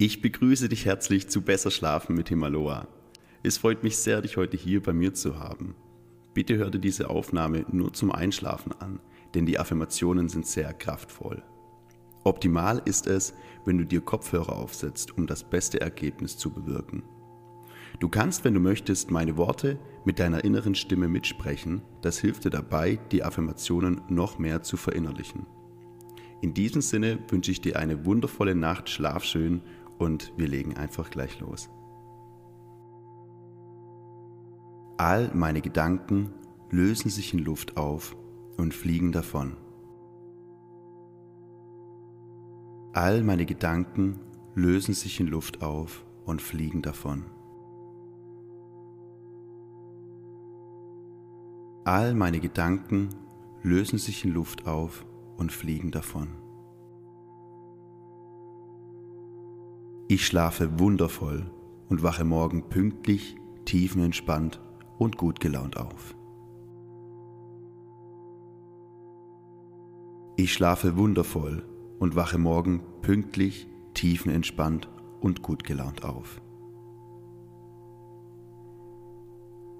Ich begrüße dich herzlich zu Besser Schlafen mit Himaloa. Es freut mich sehr, dich heute hier bei mir zu haben. Bitte hör dir diese Aufnahme nur zum Einschlafen an, denn die Affirmationen sind sehr kraftvoll. Optimal ist es, wenn du dir Kopfhörer aufsetzt, um das beste Ergebnis zu bewirken. Du kannst, wenn du möchtest, meine Worte mit deiner inneren Stimme mitsprechen. Das hilft dir dabei, die Affirmationen noch mehr zu verinnerlichen. In diesem Sinne wünsche ich dir eine wundervolle Nacht, schlaf schön und wir legen einfach gleich los. All meine Gedanken lösen sich in Luft auf und fliegen davon. All meine Gedanken lösen sich in Luft auf und fliegen davon. All meine Gedanken lösen sich in Luft auf und fliegen davon. Ich schlafe wundervoll und wache morgen pünktlich, tiefenentspannt und gut gelaunt auf. Ich schlafe wundervoll und wache morgen pünktlich, tiefenentspannt und gut gelaunt auf.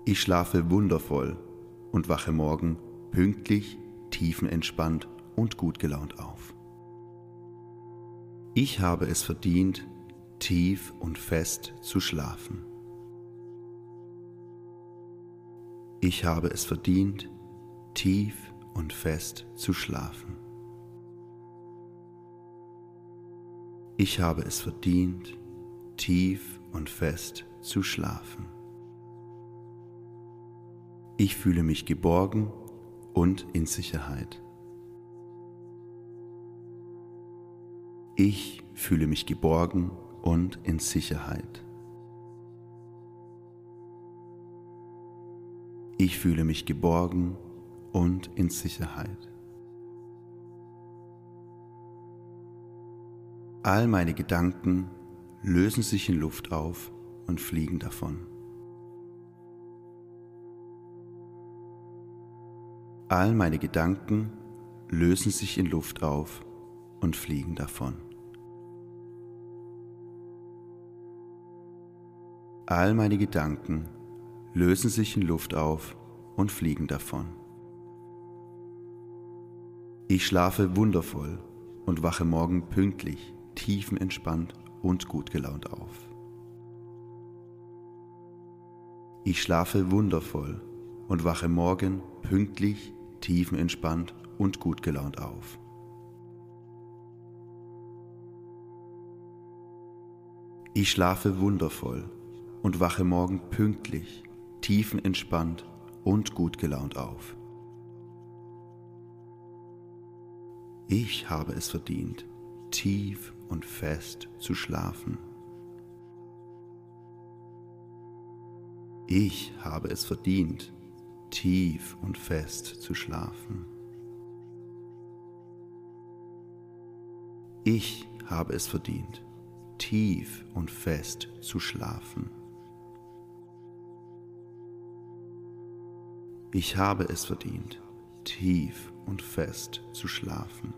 Ich schlafe wundervoll und wache morgen pünktlich, tiefenentspannt und gut gelaunt auf. Ich habe es verdient, tief und fest zu schlafen. Ich habe es verdient, tief und fest zu schlafen. Ich habe es verdient, tief und fest zu schlafen. Ich fühle mich geborgen und in Sicherheit. Ich fühle mich geborgen und in Sicherheit. Ich fühle mich geborgen und in Sicherheit. All meine Gedanken lösen sich in Luft auf und fliegen davon. All meine Gedanken lösen sich in Luft auf und fliegen davon. All meine Gedanken lösen sich in Luft auf und fliegen davon. Ich schlafe wundervoll und wache morgen pünktlich, tiefenentspannt und gut gelaunt auf. Ich schlafe wundervoll und wache morgen pünktlich, tiefenentspannt und gut gelaunt auf. Ich schlafe wundervoll und wache morgen pünktlich, tiefenentspannt und gut gelaunt auf. Ich habe es verdient, tief und fest zu schlafen. Ich habe es verdient, tief und fest zu schlafen. Ich habe es verdient, tief und fest zu schlafen. Ich habe es verdient, tief und fest zu schlafen.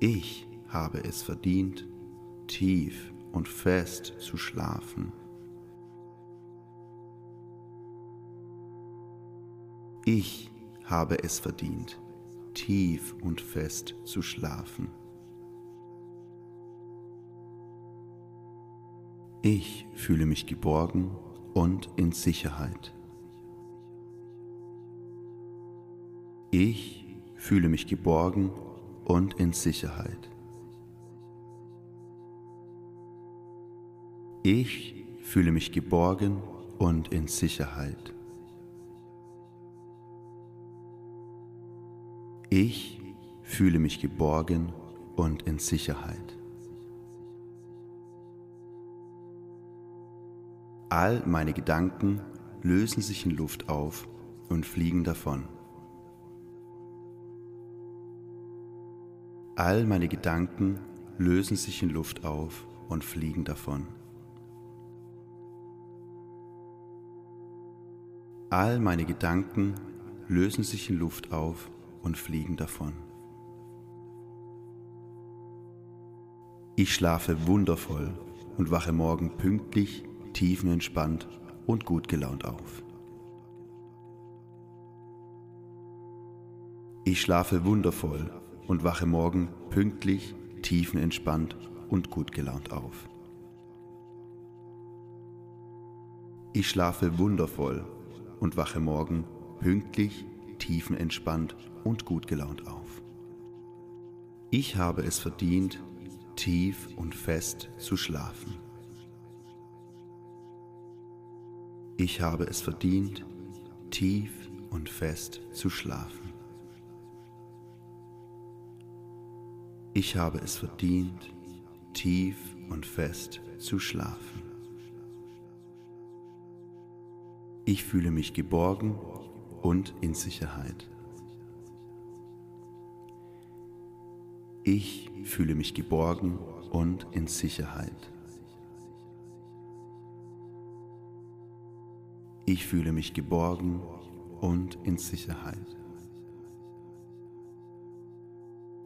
Ich habe es verdient, tief und fest zu schlafen. Ich habe es verdient, tief und fest zu schlafen. Ich fühle mich geborgen und in Sicherheit. Ich fühle mich geborgen und in Sicherheit. Ich fühle mich geborgen und in Sicherheit. Ich fühle mich geborgen und in Sicherheit. All meine Gedanken lösen sich in Luft auf und fliegen davon. All meine Gedanken lösen sich in Luft auf und fliegen davon. All meine Gedanken lösen sich in Luft auf und fliegen davon. Ich schlafe wundervoll und wache morgen pünktlich, tiefenentspannt und gut gelaunt auf. Ich schlafe wundervoll und wache morgen pünktlich, tiefenentspannt und gut gelaunt auf. Ich schlafe wundervoll und wache morgen pünktlich, tiefenentspannt und gut gelaunt auf. Ich habe es verdient, tief und fest zu schlafen. Ich habe es verdient, tief und fest zu schlafen. Ich habe es verdient, tief und fest zu schlafen. Ich fühle mich geborgen und in Sicherheit. Ich fühle mich geborgen und in Sicherheit. Ich fühle mich geborgen und in Sicherheit.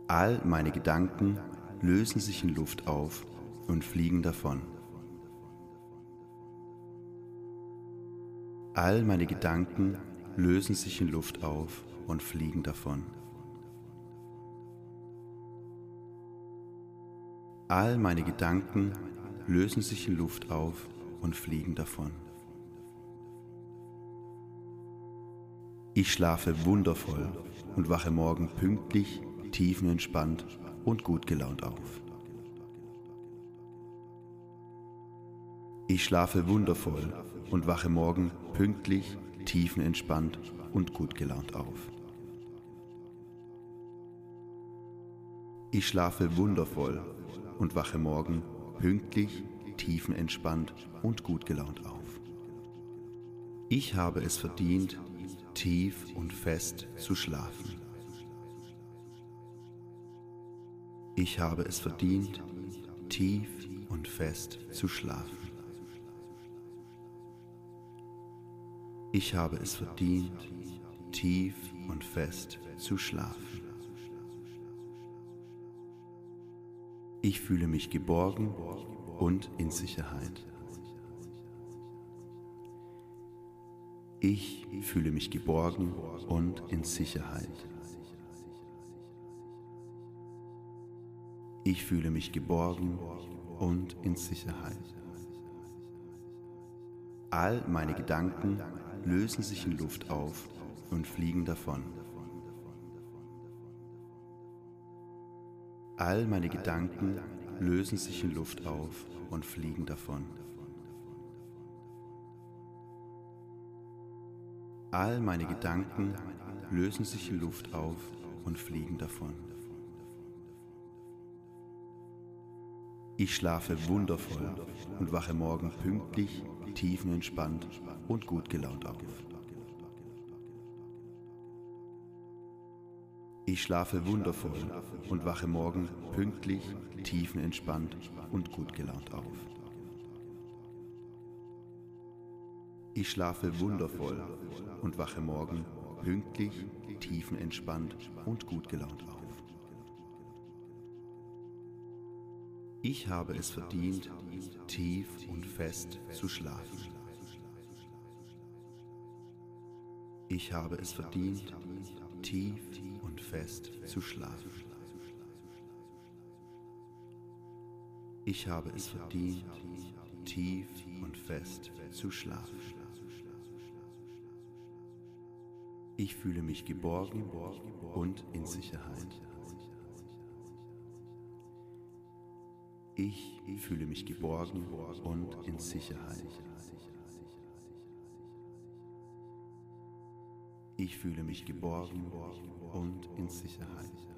All meine Gedanken lösen sich in Luft auf und fliegen davon. All meine Gedanken lösen sich in Luft auf und fliegen davon. All meine Gedanken lösen sich in Luft auf und fliegen davon. Ich schlafe wundervoll und wache morgen pünktlich, tiefenentspannt und gut gelaunt auf. Ich schlafe wundervoll und wache morgen pünktlich, tiefenentspannt und gut gelaunt auf. Ich schlafe wundervoll und wache morgen pünktlich, tiefenentspannt und gut gelaunt auf. Ich habe es verdient, tief und fest zu schlafen. Ich habe es verdient, tief und fest zu schlafen. Ich habe es verdient, tief und fest zu schlafen. Ich fühle mich geborgen und in Sicherheit. Ich fühle mich geborgen und in Sicherheit. Ich fühle mich geborgen und in Sicherheit. All meine Gedanken lösen sich in Luft auf und fliegen davon. All meine Gedanken lösen sich in Luft auf und fliegen davon. All meine Gedanken lösen sich in Luft auf und fliegen davon. Ich schlafe wundervoll und wache morgen pünktlich, tiefenentspannt und gut gelaunt auf. Ich schlafe wundervoll und wache morgen pünktlich, tiefenentspannt und gut gelaunt auf. Ich schlafe wundervoll und wache morgen pünktlich, tiefenentspannt und gut gelaunt auf. Ich habe es verdient, tief und fest zu schlafen. Ich habe es verdient, tief und fest zu schlafen. Ich habe es verdient, tief und fest zu schlafen. Ich fühle mich geborgen und in Sicherheit. Ich fühle mich geborgen und in Sicherheit. Ich fühle mich geborgen und in Sicherheit.